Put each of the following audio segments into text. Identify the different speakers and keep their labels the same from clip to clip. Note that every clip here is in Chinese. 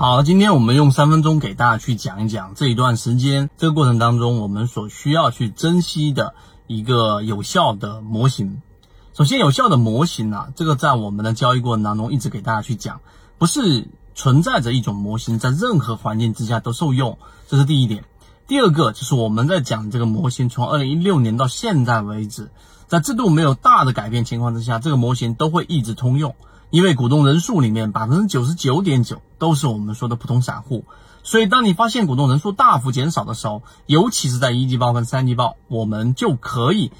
Speaker 1: 好，今天我们用三分钟给大家去讲一讲这一段时间这个过程当中我们所需要去珍惜的一个有效的模型。首先，有效的模型啊，这个在我们的交易过程当中一直给大家去讲，不是存在着一种模型在任何环境之下都受用，这是第一点。第二个就是我们在讲这个模型，从二零一六年到现在为止，在制度没有大的改变情况之下，这个模型都会一直通用。因为股东人数里面百分之九十九点九都是我们说的普通散户，所以当你发现股东人数大幅减少的时候，尤其是在一季报跟三季报，我们就可以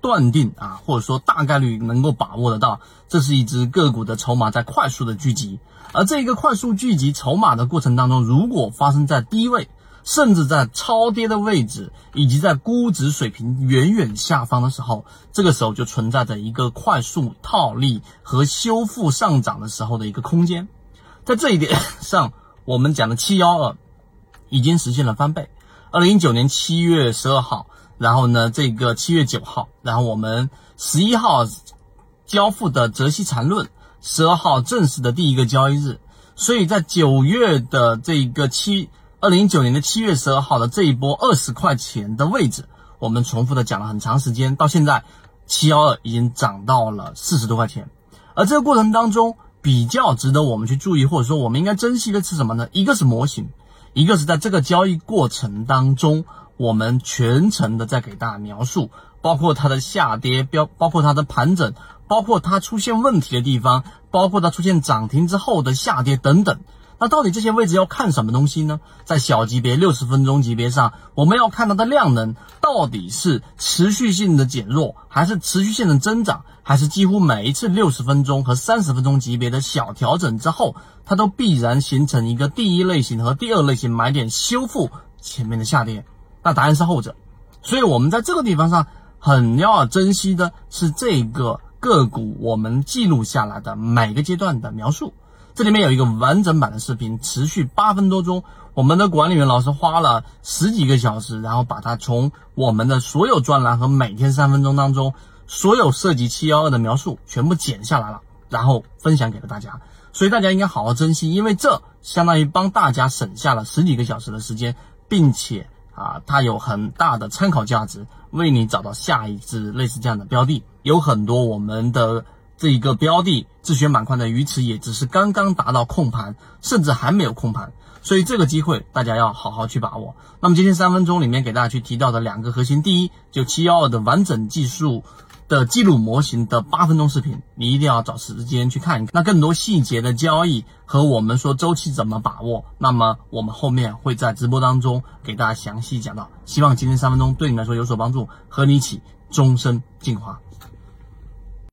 Speaker 1: 断定啊，或者说大概率能够把握得到，这是一只个股的筹码在快速的聚集，而这一个快速聚集筹码的过程当中，如果发生在低位。甚至在超跌的位置，以及在估值水平远远下方的时候，这个时候就存在着一个快速套利和修复上涨的时候的一个空间。在这一点上，我们讲的七幺二已经实现了翻倍。二零一九年七月十二号，然后呢，这个七月九号，然后我们十一号交付的泽西缠论，十二号正式的第一个交易日，所以在九月的这个七。二零一九年的七月十二号的这一波二十块钱的位置，我们重复的讲了很长时间，到现在七幺二已经涨到了四十多块钱。而这个过程当中，比较值得我们去注意，或者说我们应该珍惜的是什么呢？一个是模型，一个是在这个交易过程当中，我们全程的在给大家描述，包括它的下跌标，包括它的盘整，包括它出现问题的地方，包括它出现涨停之后的下跌等等。那到底这些位置要看什么东西呢？在小级别六十分钟级别上，我们要看它的量能到底是持续性的减弱，还是持续性的增长，还是几乎每一次六十分钟和三十分钟级别的小调整之后，它都必然形成一个第一类型和第二类型买点修复前面的下跌？那答案是后者。所以我们在这个地方上很要珍惜的是这个个股我们记录下来的每个阶段的描述。这里面有一个完整版的视频，持续八分多钟。我们的管理员老师花了十几个小时，然后把它从我们的所有专栏和每天三分钟当中所有涉及七幺二的描述全部剪下来了，然后分享给了大家。所以大家应该好好珍惜，因为这相当于帮大家省下了十几个小时的时间，并且啊，它有很大的参考价值，为你找到下一只类似这样的标的。有很多我们的。这一个标的自选板块的鱼池也只是刚刚达到控盘，甚至还没有控盘，所以这个机会大家要好好去把握。那么今天三分钟里面给大家去提到的两个核心，第一就七幺二的完整技术的记录模型的八分钟视频，你一定要找时间去看一看。那更多细节的交易和我们说周期怎么把握，那么我们后面会在直播当中给大家详细讲到。希望今天三分钟对你来说有所帮助，和你一起终身进化。